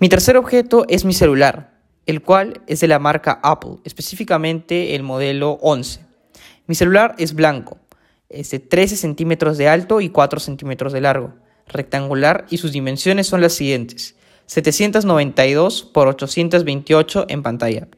Mi tercer objeto es mi celular, el cual es de la marca Apple, específicamente el modelo 11. Mi celular es blanco, es de 13 centímetros de alto y 4 centímetros de largo, rectangular y sus dimensiones son las siguientes, 792 por 828 en pantalla.